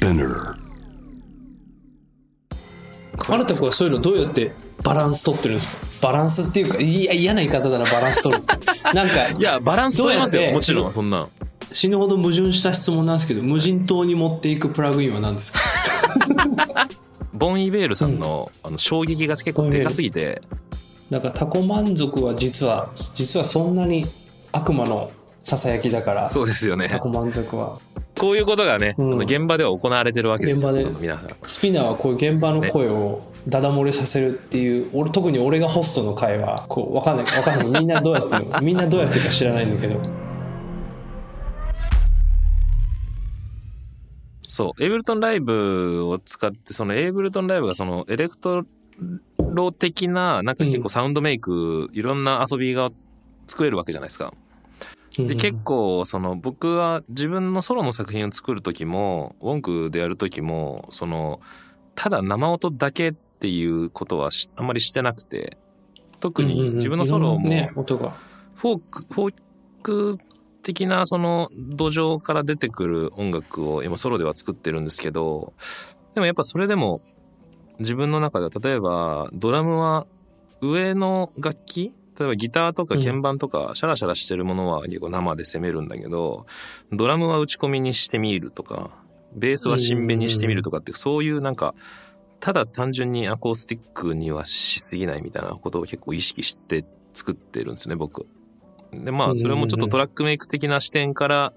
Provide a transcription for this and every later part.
Spinner. あなたこれそういうのどうやってバランス取ってるんですか？バランスっていうか、いや、嫌な言い方だな、バランス取る。なんか、いや、バランス取れますよ。もちろん、そんな。死ぬほど矛盾した質問なんですけど、無人島に持っていくプラグインは何ですか？ボン・イベールさんの,、あの衝撃が結構でかすぎて、なんかタコ満足は実は、実はそんなに悪魔の囁きだから、そうですよね満足は。こういうことがね、うん現場では行われてるわけですよ。現場で皆さん。スピナーはこういう現場の声をダダ漏れさせるっていう、俺特に俺がホストの会は、こう、わかんない、わかんない。みんなどうやって みんなどうやってるか知らないんだけど。そう、 Ableton Live を使って、その Ableton Live がそのエレクトロ的な、なんか結構サウンドメイク、いろんな遊びが作れるわけじゃないですか。で、結構、その僕は自分のソロの作品を作る時も、ウォンクでやる時も、その、ただ生音だけっていうことはしあんまりしてなくて、特に自分のソロも。フォーク、フォーク的なその土壌から出てくる音楽を今ソロでは作ってるんですけど、でもやっぱそれでも自分の中では例えばドラムは上の楽器例えばギターとか鍵盤とかシャラシャラしてるものは結構生で攻めるんだけど、ドラムは打ち込みにしてみるとか、ベースは新弁にしてみるとかってそういうなんかただ単純にアコースティックにはしすぎないみたいなことを結構意識して作ってるんですね、僕。で、まあ、それもちょっとトラックメイク的な視点から、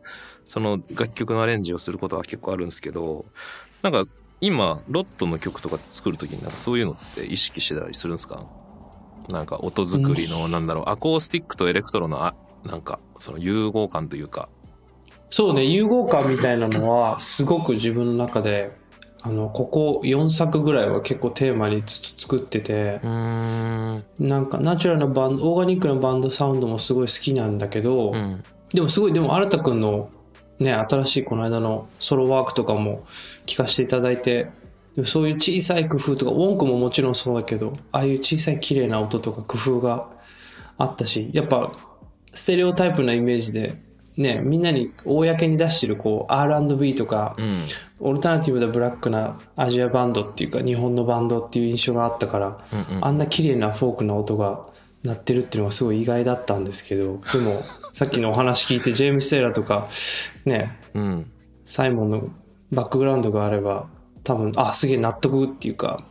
その楽曲のアレンジをすることは結構あるんですけど、なんか今、ロットの曲とか作るときになんかそういうのって意識してたりするんですか？なんか音作りの、なんだろう、アコースティックとエレクトロの、あ、なんか、その融合感というか。そうね、融合感みたいなのは、すごく自分の中で、あの、ここ4作ぐらいは結構テーマにずっと作ってて、うーん。なんかナチュラルなバンド、オーガニックなバンドサウンドもすごい好きなんだけど、うん。でもすごい、でも新田くんのね、新しいこの間のソロワークとかも聞かせていただいて、でもそういう小さい工夫とか、ウォンクももちろんそうだけど、ああいう小さい綺麗な音とか工夫があったし、やっぱステレオタイプなイメージで、ね、みんなに公に出してるこう R&B とか、うん。オルタナティブなブラックなアジアバンドっていうか日本のバンドっていう印象があったから、うんうんあんな綺麗なフォークな音が鳴ってるっていうのがすごい意外だったんですけど、でもさっきのお話聞いてジェームス・テイラーとかね、うん。サイモンのバックグラウンドがあれば多分、あ、すげえ納得っていうか、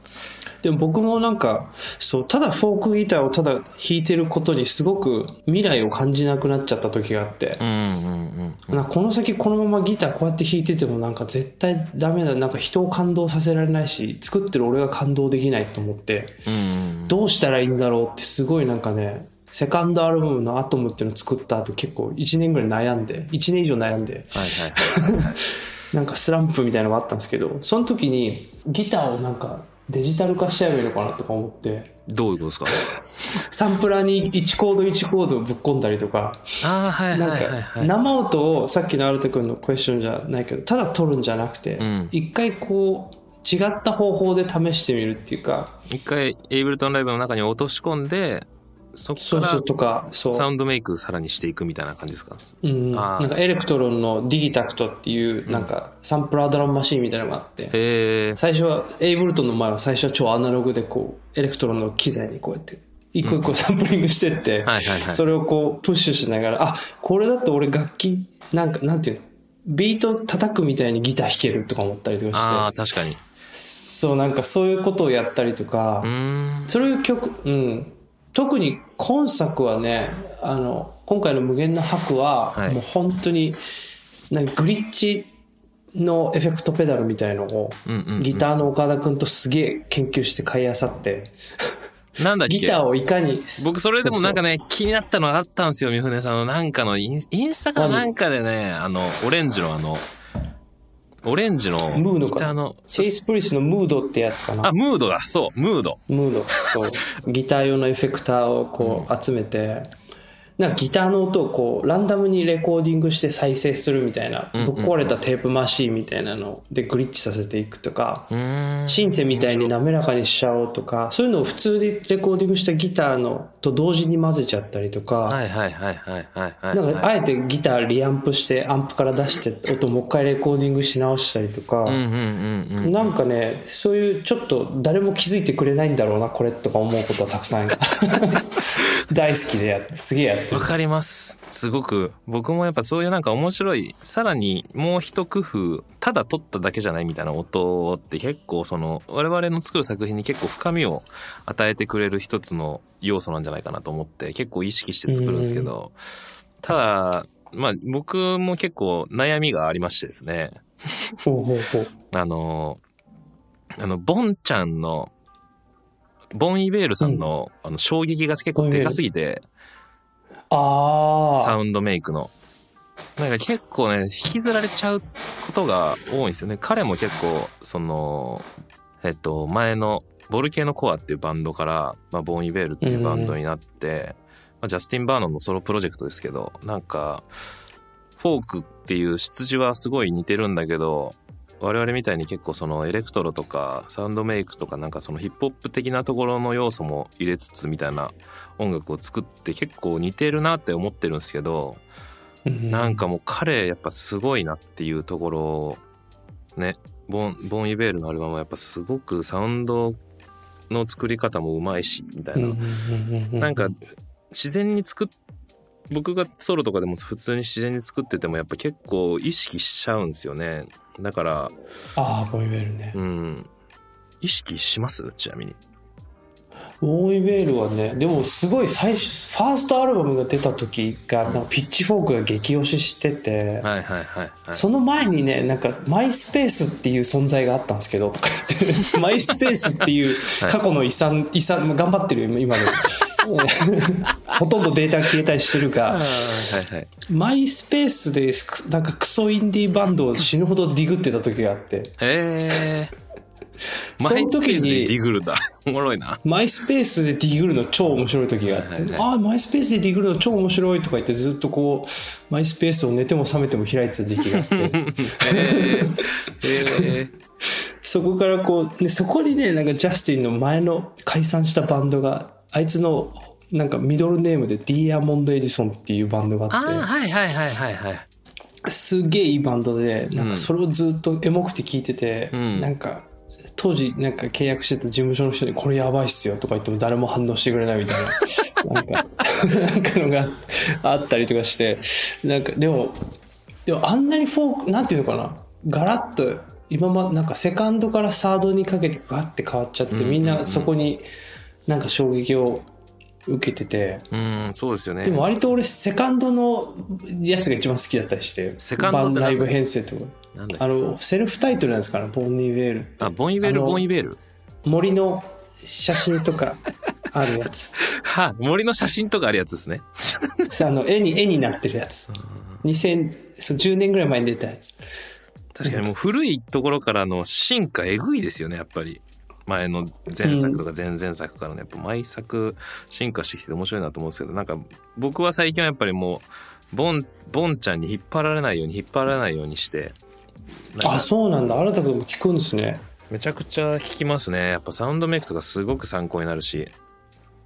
でも僕もなんか、そう、ただフォークギターをただ弾いてることにすごく未来を感じなくなっちゃった時があって、うんうんうん。なこの先このままギターこうやって弾いててもなんか絶対ダメだ。なんか人を感動させられないし、作ってる俺が感動できないと思って、うんどうしたらいいんだろうってすごいなんかね、セカンドアルバムのアトムっていうのを作った後結構1年ぐらい悩んで、1年以上悩んで、はいはいはい。なんかスランプみたいなのがあったんですけど、その時にギターをなんかデジタル化しちゃえばいいのかなとか思って、どういうことですか？サンプラーに1コード1コードをぶっ込んだりとか、ああ、はいはいはいはい。か生音をさっきのアルト君のクエスチョンじゃないけど、ただ録るんじゃなくてん、一回こう違った方法で試してみるっていうか、一回、 Ableton Live の中に落とし込んで、そこから。サウンドメイクさらにしていくみたいな感じですか？うん、なんか Elektron の Digitakt っていうなんかサンプラードラムマシンみたいなのがあって、へえ。最初は Ableton の前は最初は超アナログでこう Elektron の機材にこうやって一個一個サンプリングしてって、それをこうプッシュしながらあこれだと俺楽器なんかなんていうの？ビート叩くみたいにギター弾けるとか思ったりとかああ、して確かに。そうなんかそういうことをやったりとか、うーん。そういう曲、うん。特に今作はね、あの、今回の無限の白は、はい。もう本当に、なんかグリッチのエフェクトペダルみたいのを、ギターの岡田くんとすげえ研究して買いあさって、なんだっけ？ギターをいかに、僕それでもなんかね、気になったのがあったんですよ、三船さんの。なんかのイン、インスタかなんかでね、あの、オレンジのあの、オレンジのムードかギターの、チェイス・プリスのムードってやつかな。あ、ムードだ、そう、ムード。ムード。そう。ギター用のエフェクターをこう集めて、なんかギターの音をこうランダムにレコーディングして再生するみたいな、ぶっ壊れたテープマシーンみたいなのでグリッチさせていくとか、シンセみたいに滑らかにしちゃおうとか、そういうのを普通でレコーディングしたギターのと同時に混ぜちゃったりとか。なんかあえてギターリアンプしてアンプから出して音もう一回レコーディングし直したりとか。なんかね、そういうちょっと誰も気づいてくれないんだろうな、これとか思うことはたくさん 大好きでやって、すげえやって。わかります。すごく、僕もやっぱそういうなんか面白い、さらにもう一工夫、ただ撮っただけじゃないみたいな音って結構その、我々の作る作品に結構深みを与えてくれる一つの要素なんじゃないかなと思って、結構意識して作るんですけど、ただ、まあ僕も結構悩みがありましてですね、ほうほうほう。あの、あの、ボンちゃんの、ボンイベールさんの,、あの衝撃が結構でかすぎて。サウンドメイクの。なんか結構ね、引きずられちゃうことが多いんですよね。彼も結構、その、えっと、前の、ボルケーノコアっていうバンドから、まあ、ボン・イベールっていうバンドになって、まあ、ジャスティン・バーノンのソロプロジェクトですけど、なんか、フォークっていう出自はすごい似てるんだけど、我々みたいに結構そのエレクトロとかサウンドメイクとかなんかそのヒップホップ的なところの要素も入れつつみたいな音楽を作って結構似てるなって思ってるんですけど、なんかもう彼やっぱすごいなっていうところをねボンボン・イベールのアルバムはやっぱすごくサウンドの作り方もうまいしみたいな、なんか自然に作っ僕がソロとかでも普通に自然に作っててもやっぱ結構意識しちゃうんですよね。だからああ、ボーイベールね。うん。意識します？ちなみに。ボーイベールはね、でもすごい最初、ファーストアルバムが出た時が、なんかピッチフォークが激推ししてて、はいはいはいはい。その前にね、なんか、マイスペースっていう存在があったんですけど、とか言って、マイスペースっていう過去の遺産、遺産、頑張ってるよ、今でも。ほとんどデータ消えたりしてるが、はいはい。マイスペースで、なんかクソインディーバンドを死ぬほどディグってた時があって、えー、そのマイスペ時ースでデに、ィグルだ おもろいな。マイスペースでディグるの超面白い時があって、はいはいはい。ああ、マイスペースでディグるの超面白いとか言ってずっとこう、マイスペースを寝ても覚めても開いてた時期があって、えー、えー、そこからこう、ね、そこにね、なんかジャスティンの前の解散したバンドが、あいつのなんかミドルネームでディーアモンド・エディソンっていうバンドがああって、あはいはいはいはいはい。すげえいいバンドで、なんかそれをずっとエモくて聞いてて、ん。なんか、当時なんか契約してた事務所の人にこれやばいっすよとか言っても誰も反応してくれないみたいな、なんか、なんかのがあったりとかして、なんかでも、でもあんなにフォーク、なんていうのかな、ガラッと、今まなんかセカンドからサードにかけてガッて変わっちゃって、みんなそこになんか衝撃を受けてて、うんそうですよね。でも割と俺セカンドのやつが一番好きだったりして、セカンドライブ編成とか。あの、セルフタイトルなんですか？ね、ボンニー・ウェール。あボンイベール？あのボンイベール？森の写真とかあるやつ。は森の写真とかあるやつですね。あの、絵に、絵になってるやつ。2000、そう10年ぐらい前に出たやつ。確かにもう古いところからの進化えぐいですよねやっぱり前の前作とか前々作からのやっぱ毎作進化してきて面白いなと思うんですけどなんか僕は最近はやっぱりもうボンボンちゃんに引っ張られないように引っ張られないようにしてあ、そうなんだ。新田君も聞くんですね。めちゃくちゃ聞きますねやっぱサウンドメイクとかすごく参考になるし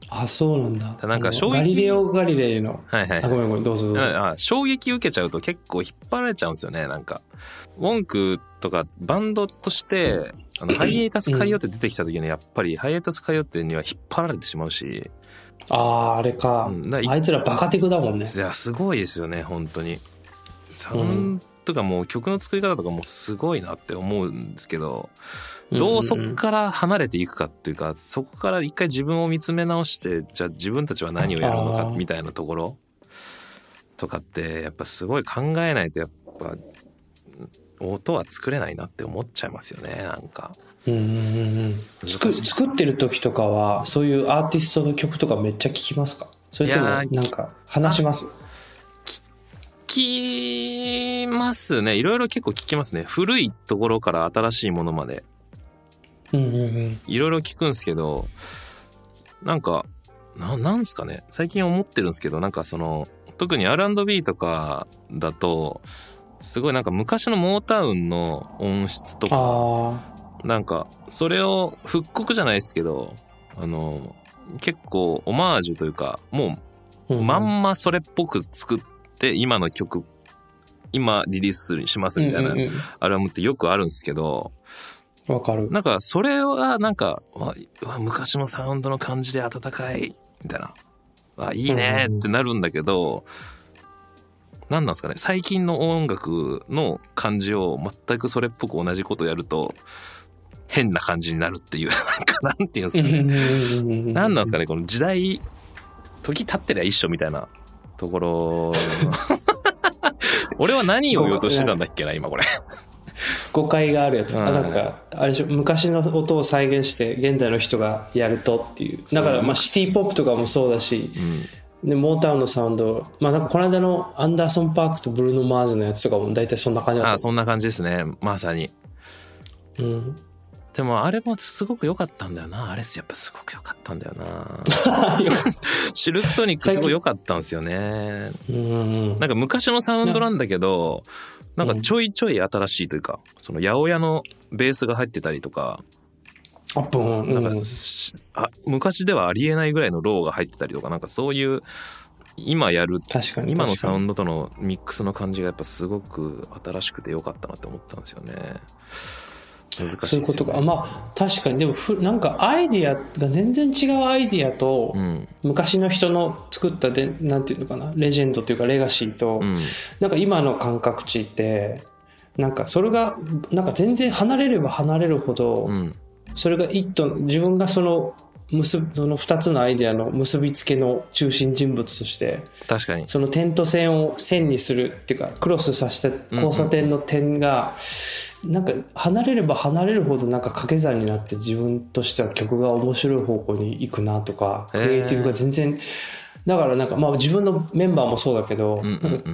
あ、そうなんだ。なんか衝撃ガリレオ・ガリレイの。はいはいあ、ごめんごめん、どうぞどうぞ。あ衝撃受けちゃうと結構引っ張られちゃうんですよねなんかウォンクとかバンドとしてあのハイエータスカイオって出てきた時にやっぱりハイエータスカイオってには引っ張られてしまうし。ああ、あれか。うん。な。あいつらバカテクだもんね。いやすごいですよね本当に。サウンドとかもう曲の作り方とかもすごいなって思うんですけどどうそこから離れていくかっていうかそこから一回自分を見つめ直してじゃあ自分たちは何をやるのかみたいなところとかってやっぱすごい考えないとやっぱ音は作れないなって思っちゃいますよねなんか。うん。作作ってる時とかは、そういうアーティストの曲とかめっちゃ聴きますか？それとも、なんか、話します？聞きますね。いろいろ結構聞きますね。古いところから新しいものまで。いろいろ聞くんですけどなんかななんすかね。最近思ってるんですけどなんかその特に R&B とかだとすごいなんか昔のモータウンの音質とかあなんかそれを復刻じゃないですけどあの結構オマージュというかもあ、うまんまそれっぽく作って今の曲今リリースしますみたいなうんうんアルバムってよくあるんですけどうんわかる。なんかそれはなんか昔のサウンドの感じで温かいみたいな。あいいねってなるんだけど、何なんですかね？最近の音楽の感じを全くそれっぽく同じことやると変な感じになるっていう なんかなんていうんですかね？何なんですかね？この時代時経ってりゃ一緒みたいなところ 俺は何を言おうとしてたんだっけな今これ。誤解があるやつ。うん。あなんか、あれでしょ、昔の音を再現して、現代の人がやるとっていう。だから、まあ、シティポップとかもそうだし、で、モータウンのサウンド、まあ、なんか、この間のアンダーソン・パークとブルーノ・マーズのやつとかも大体そんな感じだった。あそんな感じですね。まさに。うん。でもあれもすごく良かったんだよな。あれやっぱすごく良かったんだよな。シルクソニックすごい良かったんですよね。うんうんなんか昔のサウンドなんだけどなんかちょいちょい新しいというかその八百屋のベースが入ってたりとかアップン、なんうんあ昔ではありえないぐらいのローが入ってたりとかなんかそういう今やる確かに。今のサウンド。ドとのミックスの感じがやっぱすごく新しくて良かったなって思ってたんですよね難しいね、そういうことか。あまあ、確かに。でもふ、なんかアイディアが全然違うアイディアと、うん昔の人の作ったで、なんていうのかな、レジェンドというかレガシーと、うんなんか今の感覚値って、なんかそれが、なんか全然離れれば離れるほど、うんそれが一と、自分がその、結ぶその二つのアイデアの結びつけの中心人物として、確かに。その点と線を線にするっていうか、クロスさせた交差点の点が、なんか離れれば離れるほどなんか掛け算になって自分としては曲が面白い方向に行くなとか、クリエイティブが全然、だからなんかまあ自分のメンバーもそうだけど、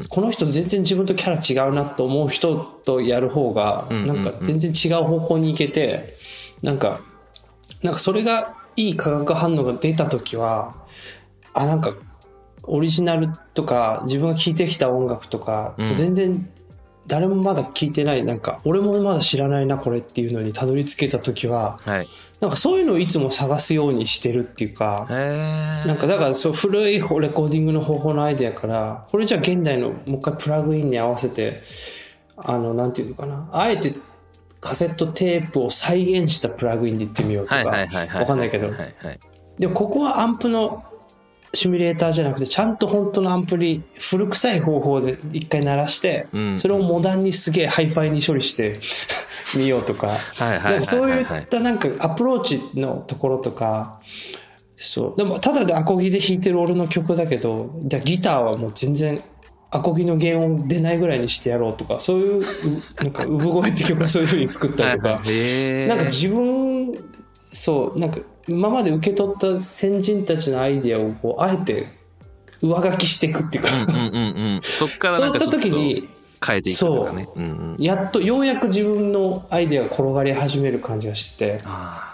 この人全然自分とキャラ違うなと思う人とやる方が、なんか全然違う方向に行けて、なんか、なんかそれがいい化学反応が出た時は、あ、なんかオリジナルとか自分が聴いてきた音楽とかと全然誰もまだ聴いてない、なんか俺もまだ知らないなこれっていうのにたどり着けた時ははい。なんかそういうのをいつも探すようにしてるっていうかなんかだからそう古いレコーディングの方法のアイデアからこれじゃあ現代のもう一回プラグインに合わせてあのなんていうのかなあえてカセットテープを再現したプラグインでいってみようとかわかんないけど。でもここはアンプのシミュレーターじゃなくて、ちゃんと本当のアンプに古臭い方法で一回鳴らして、ん。それをモダンにすげえハイファイに処理して みようとか、そういったなんかアプローチのところとか、そう。でもただでアコギで弾いてる俺の曲だけど、だギターはもう全然アコギの原音出ないぐらいにしてやろうとか、そういう、うなんか産声って曲はそういう風に作ったりとか、なんか自分、そう、なんか今まで受け取った先人たちのアイディアをこう、あえて上書きしていくっていうか、うんうんうんうん。そっからそういったなんかちょっと時に、変えていくとかね。う。んうん。やっと、ようやく自分のアイデアが転がり始める感じがして。て、あ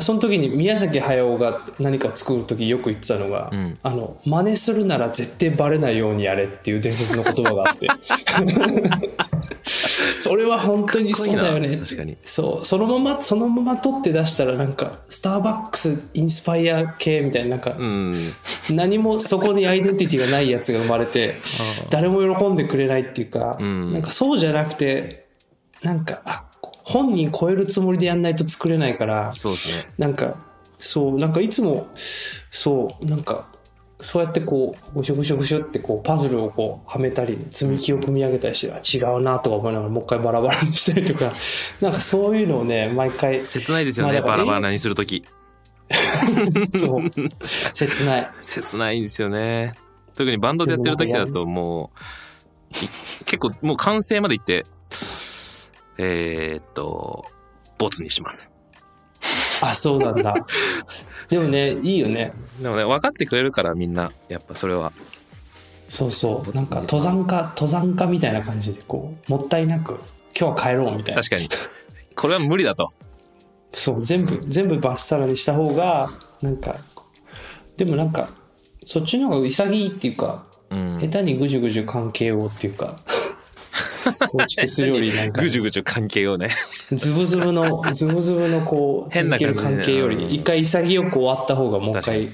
その時に宮崎駿が何かを作る時よく言ってたのが、ん。あの、真似するなら絶対バレないようにやれっていう伝説の言葉があって。それは本当にそうだよね。確かに。そう、そのまま、そのまま取って出したらなんか、スターバックスインスパイア系みたいな、なんか、うん。何もそこにアイデンティティがないやつが生まれて、誰も喜んでくれないっていうか、ん。なんかそうじゃなくて、なんか、あ、本人超えるつもりでやんないと作れないから、そうですね。なんか、そう、なんかいつも、そう、なんか、そうやってこう、ぐしょぐしょぐしょってこう、パズルをこう、はめたり、積み木を組み上げたりして、あ違うなとか思いながらもう一回バラバラにしたりとか、なんかそういうのをね、毎回、切ないですよねバラバラにするとき。そう、切ない。切ないんですよね。特にバンドでやってる時だともうい結構もう完成までいってえーっとボツにします あ、そうなんだ。でもね、いいよね。でもね分かってくれるからみんなやっぱそれはそうそう。なんか登山家、登山家みたいな感じで、こう、もったいなく、今日は帰ろうみたいな。確かにこれは無理だとそう、全部、全部バッサラにした方が、なんか、でもなんか、そっちの方が潔いっていうか、うん。下手にぐじゅぐじゅ関係をっていうか、構築するよりなんかぐ、じゅぐじゅ関係をね。ズブズブの、ズブズブのこう、変な関係より、うん一回潔く終わった方がもう一確回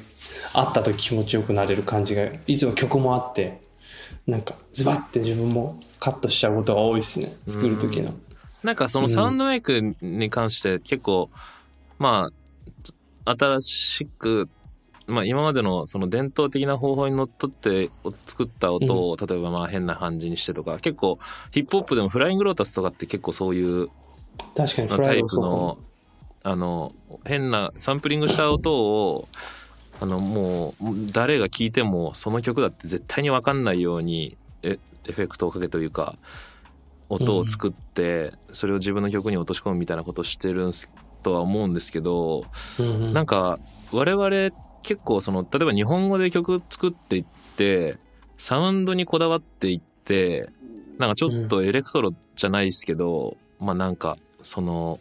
会った時気持ちよくなれる感じが、いつも曲もあって、なんか、ズバって自分もカットしちゃうことが多いですね。作る時の。なんかそのサウンドメイクに関して結構、まあ、新しく、まあ今までのその伝統的な方法にのっとって作った音を、例えばまあ変な感じにしてとか、結構ヒップホップでもフライングロータスとかって結構そういう確かに、フタイプの、あの、変なサンプリングした音を、あの、もう、誰が聴いてもその曲だって絶対にわかんないようにエエフェクトをかけというか、音を作って、それを自分の曲に落とし込むみたいなことをしてるんすとは思うんですけど、うんうん。なんか、我々結構その、例えば日本語で曲作っていって、サウンドにこだわっていって、なんかちょっとエレクトロじゃないですけど、まあなんか、その、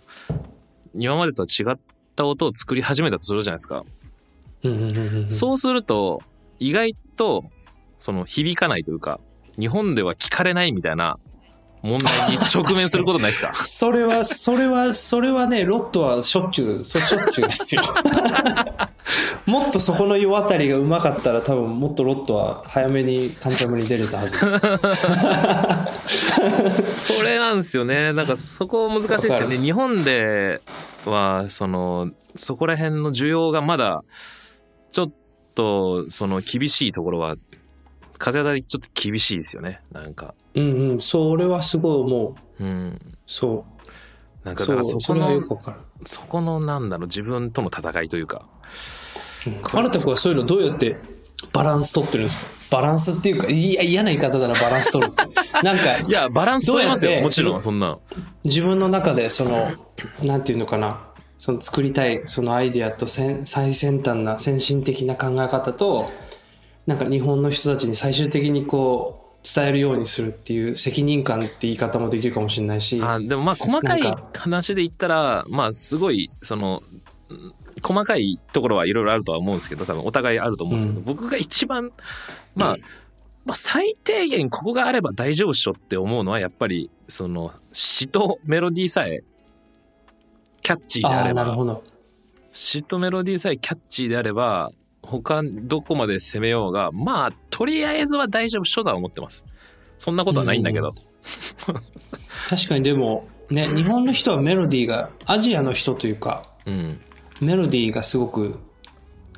今までとは違った音を作り始めたとするじゃないですか。うんうんうんうんそうすると、意外と、その響かないというか、日本では聞かれないみたいな問題に直面することないですか？それは、それは、それはね、ロットはしょっちゅう、そしょっちゅうですよ。もっとそこの世あたりがうまかったら多分もっとロットは早めにカンタムに出れたはずです。それなんですよね。なんかそこ難しいですよね。日本では、その、そこら辺の需要がまだ、ちょっと、その厳しいところは、風当たりちょっと厳しいですよね。なんか。うんうん、それはすごい思う。うん。そなんう。そう、かだからそこの。そこのなんだろう、自分との戦いというか。あなたはそういうのどうやってバランス取ってるんですか？バランスっていうか、いや、嫌な言い方だな、バランス取るって。なんか、いや、バランス取れますよ。もちろん、そんな。自分の中でその、なんていうのかな、その作りたいそのアイディアと先最先端な先進的な考え方と、なんか日本の人たちに最終的にこう、伝えるようにするっていう責任感って言い方もできるかもしれないし、あでもまあ細かい話で言ったらまあすごいそのうん細かいところはいろいろあるとは思うんですけど多分お互いあると思うんですけど、うん僕が一番まあ、まあ最低限ここがあれば大丈夫っしょって思うのはやっぱりその詩とメロディーさえキャッチーであればなるほど。詩とメロディーさえキャッチーであれば他どこまで攻めようがまあとりあえずは大丈夫っしょとは思ってます。そんなことはないんだけど、確かにでも、ね、日本の人はメロディーが、アジアの人というか、うん。メロディーがすごく、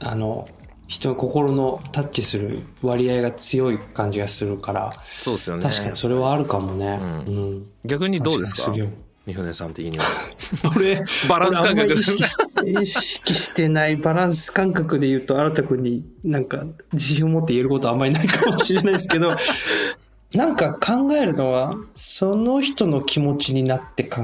あの、人の心のタッチする割合が強い感じがするから、そうですよね。確かにそれはあるかもね。ううん。逆にどうですか？三船さん的には。俺、バランス感覚。意識し 意識してないバランス感覚で言うと、新田君になんか自信を持って言えることはあんまりないかもしれないですけど、なんか考えるのは、その人の気持ちになって考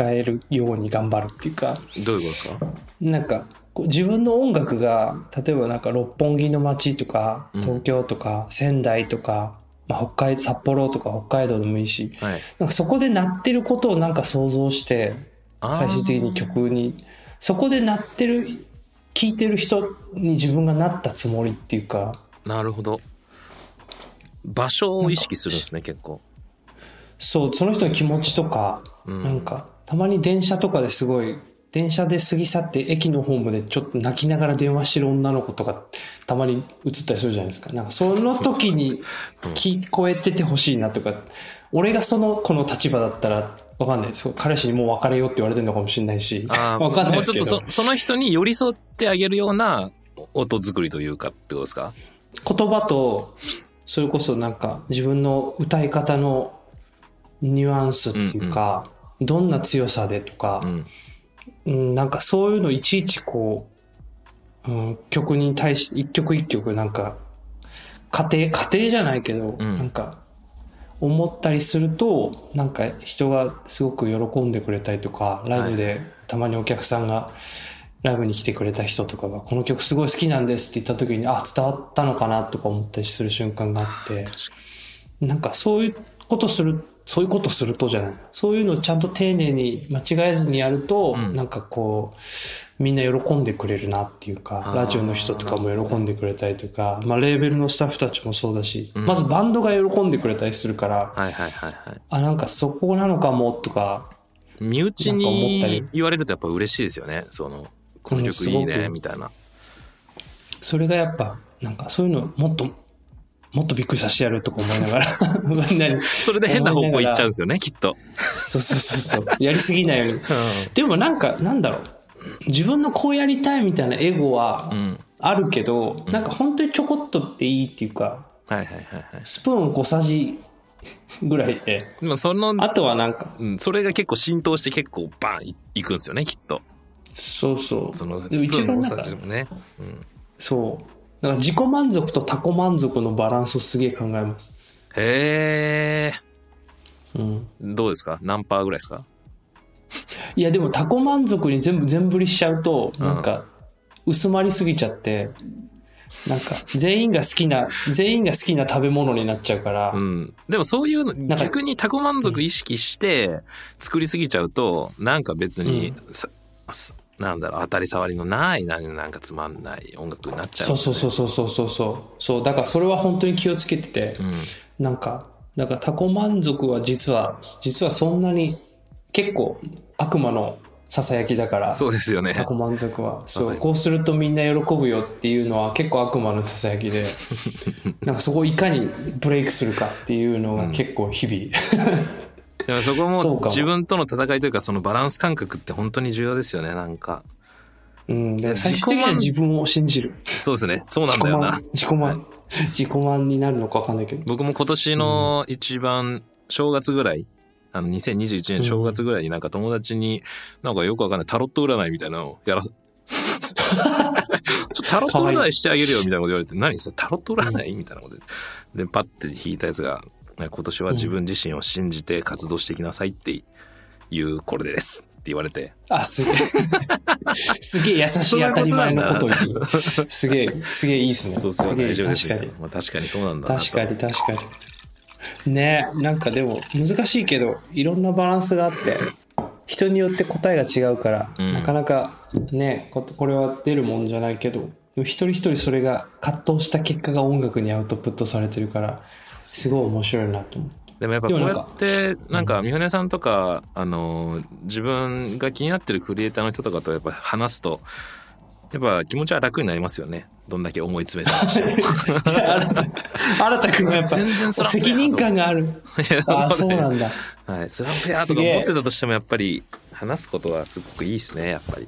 えるように頑張るっていうか、どういうことですか？なんか、自分の音楽が、例えばなんか六本木の街とか、東京とか、仙台とか、まあ、北海道、札幌とか北海道でもいいし、はい。なんかそこで鳴ってることをなんか想像して、最終的に曲に、そこで鳴ってる、聴いてる人に自分がなったつもりっていうか、なるほど。場所を意識するんですね、結構。そう、その人の気持ちとか、うんなんか、たまに電車とかですごい、電車で過ぎ去って駅のホームでちょっと泣きながら電話してる女の子とか、たまに映ったりするじゃないですか。なんか、その時に聞こえててほしいなとか、俺がその子の立場だったら、わかんないです。彼氏にもう別れようって言われてるのかもしれないし、わかんないですけどもうちょっと、そその人に寄り添ってあげるような音作りというかってことですか？言葉と、それこそなんか自分の歌い方のニュアンスっていうか、どんな強さでとか、うん。うん、なんかそういうのいちいちこう、うん、曲に対して一曲一曲なんか、家庭、家庭じゃないけど、うん。なんか、思ったりすると、なんか人がすごく喜んでくれたりとか、ライブでたまにお客さんが、ライブに来てくれた人とかが、この曲すごい好きなんですって言った時に、あ、伝わったのかなとか思ったりする瞬間があって、なんかそういうことする、そういうことするとじゃない。そういうのをちゃんと丁寧に間違えずにやると、うんなんかこう、みんな喜んでくれるなっていうかラジオの人とかも喜んでくれたりとか、まあレーベルのスタッフたちもそうだし、うんまずバンドが喜んでくれたりするから、はいはいはいはい。あ、なんかそこなのかもとか、身内なんか思ったりに言われるとやっぱ嬉しいですよね。その、このうん曲いいね、みたいな。それがやっぱ、なんかそういうのもっと、もっとびっくりさせてやるとか思いながら、それで変な方向行っちゃうんですよね、きっと。そうそうそうそう、やりすぎないように。でもなんか、なんだろう。自分のこうやりたいみたいなエゴはうん。あるけど、なんか本当にちょこっとっていいっていうか、はいはいはいはい。スプーン5さじぐらいで、まあその、あとはなんか、うん、それが結構浸透して結構バンいいくんですよね、きっと。そうそう。その、でスプーンの一番なんかさでもね。うん。そう。だから自己満足と他己満足のバランスをすげえ考えます。へうん。ー。どうですか？何パーぐらいですか？いやでも他己満足に全部全振りしちゃうと、なんか薄まりすぎちゃって、なんか全員が好きな、全員が好きな食べ物になっちゃうから、うん。でもそういうの、逆に他己満足意識して作りすぎちゃうと、なんか別に、ささなんだろう、当たり障りのない、なんかつまんない音楽になっちゃう、そうそうそうそうそうそうそう。そう、だからそれは本当に気をつけてて、うん。なんか、だから他己満足は実は、実はそんなに結構悪魔の囁きだから、そうですよね。他己満足は。そう、はいこうするとみんな喜ぶよっていうのは結構悪魔の囁きで、なんかそこをいかにブレイクするかっていうのが結構日々、でもそこもそうかも自分との戦いというかそのバランス感覚って本当に重要ですよね、なんか。うん、で最終的には自分を信じる。そうですね。そうなんだよな満。、自己満、自己満になるのかわかんないけど。僕も今年の一番正月ぐらい、あの2021年正月ぐらいになんか友達になんかよくわかんないタロット占いみたいなのをやら タロット占いしてあげるよみたいなこと言われて、何それタロット占い？みたいなことで。で、パッて引いたやつが、今年は自分自身を信じて活動していきなさいっていうこれですって言われて。あ、すげえ。すげえ優しい当たり前のことを言ってる。すげえ、すげえいいですね。そうそう、すげえ、大丈夫ですよ確かに。。まあ、確かにそうなんだ。確かに、確かに。ねえ、なんかでも難しいけど、いろんなバランスがあって、人によって答えが違うから、うんなかなかねこ、これは出るもんじゃないけど、でも一人一人それが葛藤した結果が音楽にアウトプットされてるから、すごい面白いなと思う。でもやっぱこうやって、なんか、三船さんとか、あの、自分が気になってるクリエイターの人とかとやっぱ話すと、やっぱ気持ちは楽になりますよね。どんだけ思い詰めた。新た、新たくんがやっぱ全然責任感がある。あ、そうなんだ。はい。スランプやとか思ってたとしても、やっぱり話すことはすごくいいですね、やっぱり。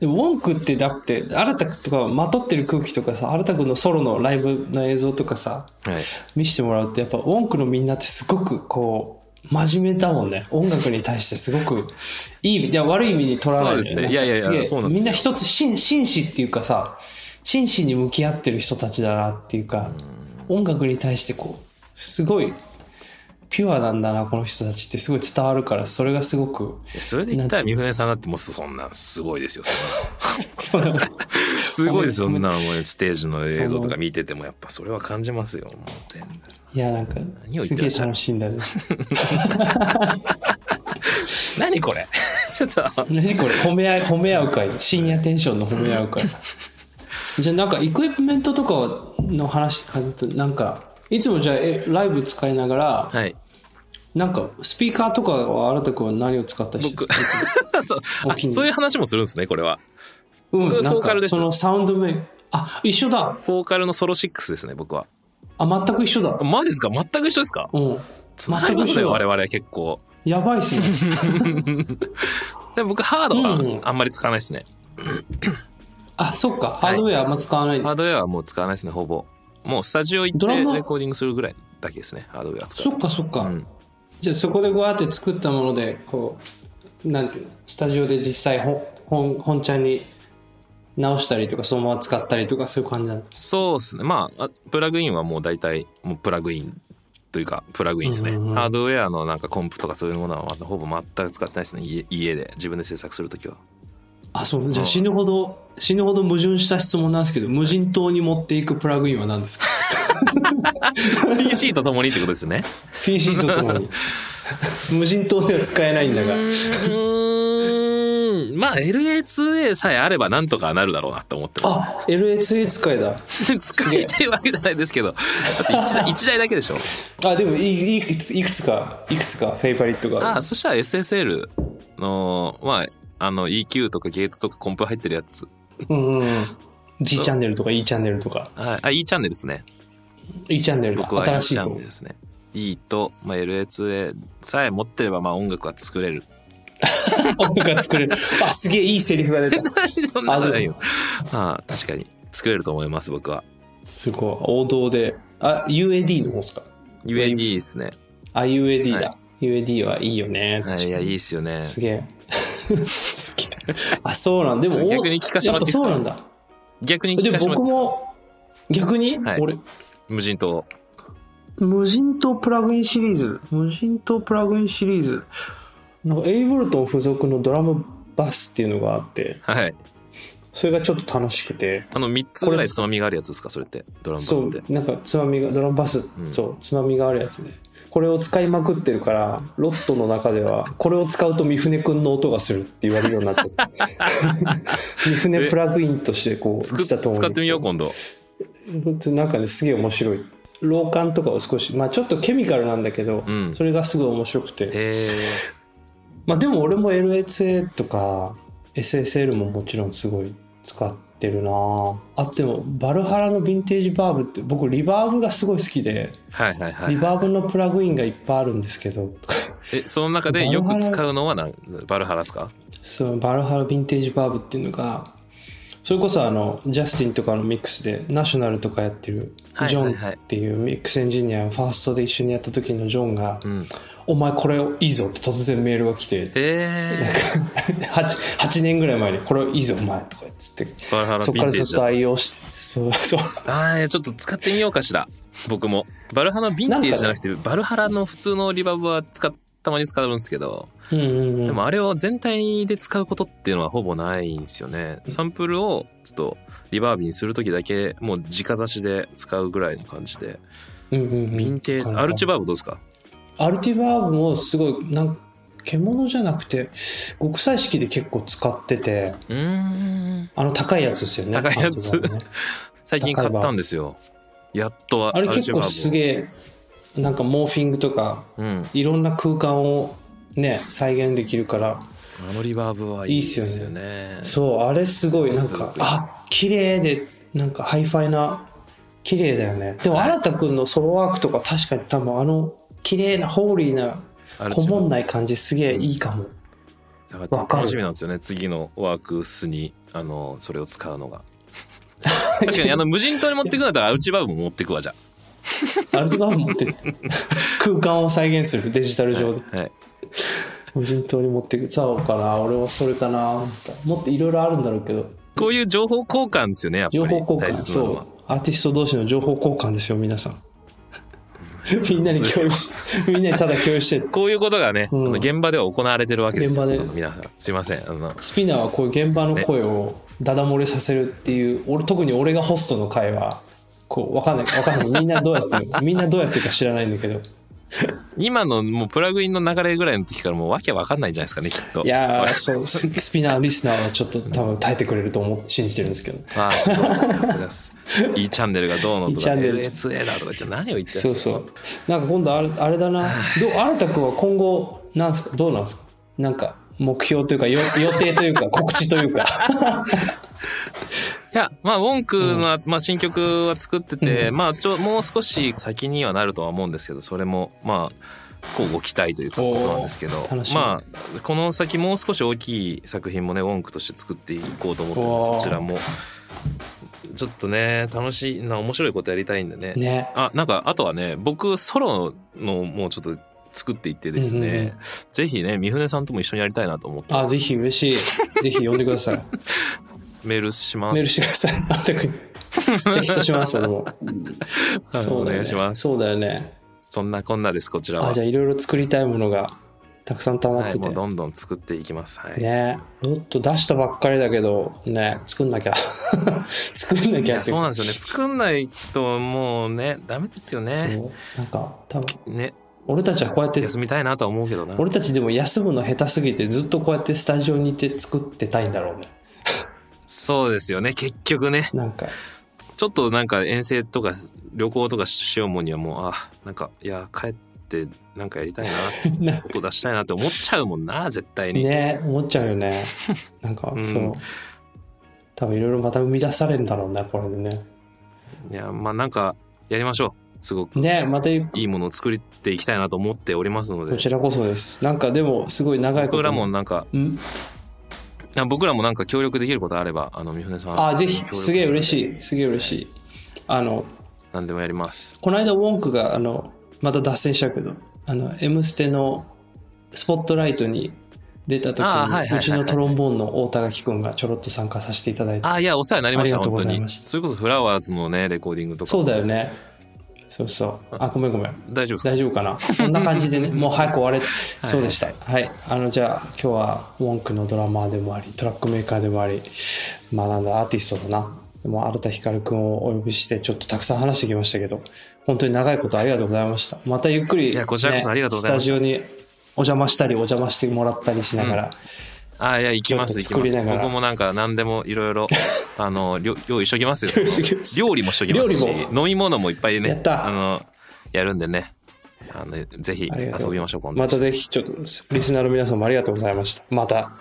でも、ウォンクってだって、新たとかまとってる空気とかさ、新たくんのソロのライブの映像とかさ、はい。見せてもらうと、やっぱ、ウォンクのみんなってすごくこう、真面目だもんね。音楽に対してすごく、いい意味、いや、悪い意味に取らないですねいやいやいやそうなんみんな一つ、真真摯っていうかさ、真摯に向き合ってる人たちだなっていうか、音楽に対してこう、すごい、ピュアなんだな、この人たちってすごい伝わるから、それがすごく、それで言ったらなんて三船さんだってもうそんなすごいですよ。そんな すごいですよ。そんなステージの映像とか見ててもやっぱそれは感じますよ。いや、なんかすげえ楽しいんだね。何これ？ちょっと。何これ？褒め合い、褒め合う会。深夜テンションの褒め合う会。じゃあなんか、エクイプメントとかの話かと、なんか、いつもじゃあ、え、ライブ使いながら、はい。なんか、スピーカーとかは、新たくんは何を使ったりして僕 そうそういう話もするんですね、これは。うん、フォーカルですそのサウンドメイク。あ、一緒だ。フォーカルのソロ6ですね、僕は。あ、全く一緒だ。マジですか？全く一緒ですか？うん。つながりますね、全く一緒だ我々結構。やばいっすね。でも僕、ハードうんはあんまり使わないですね。あ、そっか。ハードウェアあんま使わないんだ。ハードウェアはもう使わないですね、ほぼ。もうスタジオ行ってレコーディングするぐらいだけですね、ハードウェア使う。そっかそっか。うんじゃあそこでこうやって作ったもので、こう、なんていうの、スタジオで実際本、本、本ちゃんに直したりとか、そのまま使ったりとか、そういう感じなんだ。そうですね。まああ、プラグインはもう大体、もうプラグインというか、プラグインですね。うんうんうんハードウェアのなんかコンプとかそういうものはほぼ全く使ってないですね。家家で自分で制作するときは。あ、そう、じゃあ死ぬほど、死ぬほど矛盾した質問なんですけど、無人島に持っていくプラグインは何ですか？PC と共にってことですね。PC とともに。無人島では使えないんだが。うーん。まあ LA2A さえあればなんとかなるだろうなって思ってます。あ、LA2A 使えだ。使いたいわけじゃないですけど、だって1台 一台だけでしょ。あ、でもいいくつ、いくつか、いくつかフェイバリットがあある。そしたら SSL の、まあ、あの EQ とかゲートとかコンプ入ってるやつ。うんうんうん。G チャンネルとか E チャンネルとか。あ、あ E チャンネルですね。E チャンネルだ。僕は E 新しい方チャンネル。ですね。E と、まあ、LA2A さえ持ってれば、まあ音楽は作れる。音楽が作れる。あ、すげえいいセリフが出た。そんなことないよ。ああ、確かに。作れると思います、僕は。すごい。王道で。あ、UAD の方ですか？UAD ですね。あ、UAD だ。は UAD はいいよね。はい、いや、いいっすよね。すげえ。すげえ。あ、そうなんでも、逆に聞かせてもらっていいですか？やっぱそうなんだ。逆にで聞かせてもらっていいですか？僕も、逆に、はい俺、無人島。無人島プラグインシリーズ。無人島プラグインシリーズ。なんか、エイボルトン付属のドラムバスっていうのがあって、はい。それがちょっと楽しくて、あの、3つぐらいつまみがあるやつですか、それって。ドラムバスって。そう、なんかつまみが、ドラムバス、んそう、つまみがあるやつで。これを使いまくってるから、ロットの中では、これを使うと三船くんの音がするって言われるようになってる。三船プラグインとしてこう、作っしたと思う。使ってみよう、今度。なんかね、すげえ面白い。老感とかを少し、まあちょっとケミカルなんだけど、うんそれがすごい面白くて。まあでも俺も LHA とか SSL ももちろんすごい使ってるなあでも Valhalla の VintageVerb って僕リバーブがすごい好きで、はいはいはい。リバーブのプラグインがいっぱいあるんですけど、え、その中でよく使うのは何 Valhalla ですか？その Valhalla VintageVerb っていうのが、それこそあの、ジャスティンとかのミックスで、ナショナルとかやってる、ジョンっていうミックスエンジニア、ファーストで一緒にやった時のジョンが、うん。お前これいいぞって突然メールが来て、へえ。8, 8年ぐらい前にこれいいぞお前とか言って、バルハラそっからずっと。愛用して、そうそう。ああ、ちょっと使ってみようかしら。僕も。バルハラのヴィンテージじゃなくて、バルハラの普通のリバーブは使っ、たまに使うんですけど、うんうんうん。でもあれを全体で使うことっていうのはほぼないんですよね。サンプルをちょっとリバービにするときだけもう直差しで使うぐらいの感じで。うんうんうん、ヴィンテージ、アルチバーブどうですか？Altiverb もすごい、なん獣じゃなくて、極彩式で結構使ってて、うーん。あの高いやつですよね。高いやつね最近買ったんですよ。やっとはあれ結構すげえ。え、なんかモーフィングとか、うん。いろんな空間をね、再現できるから、あのリバーブはいいですよね。そう、あれすごい、なんかあ、綺麗で、なんかハイファイな、綺麗だよね。でも、はい新田くんのソロワークとか確かに多分あの、綺麗な、ホーリーな、こもんない感じすげえいいかも。だからわかる楽しみなんですよね。次のワークスに、あの、それを使うのが。確かにあの無人島に持ってくんだったらアルチバーブも持ってくわじゃアルティバーブ持って、空間を再現する、デジタル上で。あ。はい。無人島に持ってく。そうかな、俺はそれかな。もっといろいろあるんだろうけど、こういう情報交換ですよね、やっぱり。情報交換、そう。アーティスト同士の情報交換ですよ、皆さん。みんなに共有し、みんなにただ共有してる。こういうことがね、うん現場では行われてるわけですよ。現場で皆さん、すいません。あの、スピナーはこういう現場の声をダダ漏れさせるっていう、俺特に俺がホストの会は、こう、わかんない、わかんない。みんなどうやってる、みんなどうやってるか知らないんだけど。今のもうプラグインの流れぐらいの時からもうわけわかんないんじゃないですかね、きっと。いやー、そう、ススピナーリスナーはちょっと多分耐えてくれると思って信じてるんですけど。ああ、すごい。さすがです。E チャンネルがどうの E とか、チャンネル LA2A だとか言って何を言ってるそうそう。なんか今度あれあれだな。どう、新田君は今後、なんすか？どうなんですか？なんか、目標というか、よ予定というか、告知というか。いや、まあ、ウォンクの、まあ、新曲は作ってて、まあ、ちょ、もう少し先にはなるとは思うんですけど、それも、まあ、こうご期待というかことなんですけどまあこの先もう少し大きい作品もねウォンクとして作っていこうと思ってるのでおー。そちらも。ちょっとね楽しいな面白いことやりたいんでね。ね。あなんかあとはね僕ソロのもうちょっと作っていってですね、うんうんうん。ぜひね三船さんとも一緒にやりたいなと思ってあ、ぜひ嬉しい。ぜひ呼んでください。メールしますメールしてください。新田君に。テキストします、俺も。はいお願いしますそうだよね。そんなこんなですこちらはあ、じゃあいろいろ作りたいものがたくさん溜まはい、ってて。もうどんどん作っていきます。はい。ねもっと出したばっかりだけど、ね、作んなきゃ。作んないきゃや、ってそうなんですよね。作んないともうね、ダメですよそね。う。なんか、多分、ね、俺たちはこうやって、休みたいなとは思うけどな。俺たちでも休むの下手すぎて、ずっとこうやってスタジオにいて作ってたいんだろうね。そうですよね。結局ね。なんか、ちょっとなんか遠征とか旅行とかしようもんにはもう、あ、なんか、いや、帰ってなんかやりたいな、ね音出したいなって思っちゃうもんな、絶対に。ね思っちゃうよね。なんか、うんそう。多分いろいろまた生み出されるんだろうね、これでね。いや、まあなんか、やりましょう。すごくねまたゆいいものを作っていきたいなと思っておりますので。こちらこそです。なんかでも、すごい長いこと。僕らもなんか、うんあ僕らもなんか協力できることあれば、あの、三船さん。あ、ぜひ、すげえ嬉い。しい。すげえ嬉しい。あの、何でもやります。この間ウォンクが、あの、また脱線しちゃうけど、あの、M ステのスポットライトに出た時に、うちのトロンボーンの大高木くんがちょろっと参加させていただいて。あ、いや、お世話になりました、ありがとう本当にございまし。たそれこそフラワーズのね、レコーディングとか。そうだよね。そうそう。あ、ごめんごめん。大丈夫大丈夫かな？こんな感じでね、もう早く終われ、そうでした。はい。あの、じゃあ、今日は、ウォンクのドラマーでもあり、トラックメーカーでもあり、まあなんだ、アーティストだな。でも、新田ひかるくんをお呼びして、ちょっとたくさん話してきましたけど、本当に長いことありがとうございました。またゆっくり、いやこちらこそありがとうございましたスタジオにお邪魔したり、お邪魔してもらったりしながら、あ、いや、行きます、行きます。僕もなんか何でもいろいろ、あの、料用意しときますよ。料理もしときますし飲み物もいっぱいね、やったあの、やるんでね。あの、ぜひ遊びましょう、今度。またぜひ、ちょっと、リスナーの皆さんもありがとうございました。また、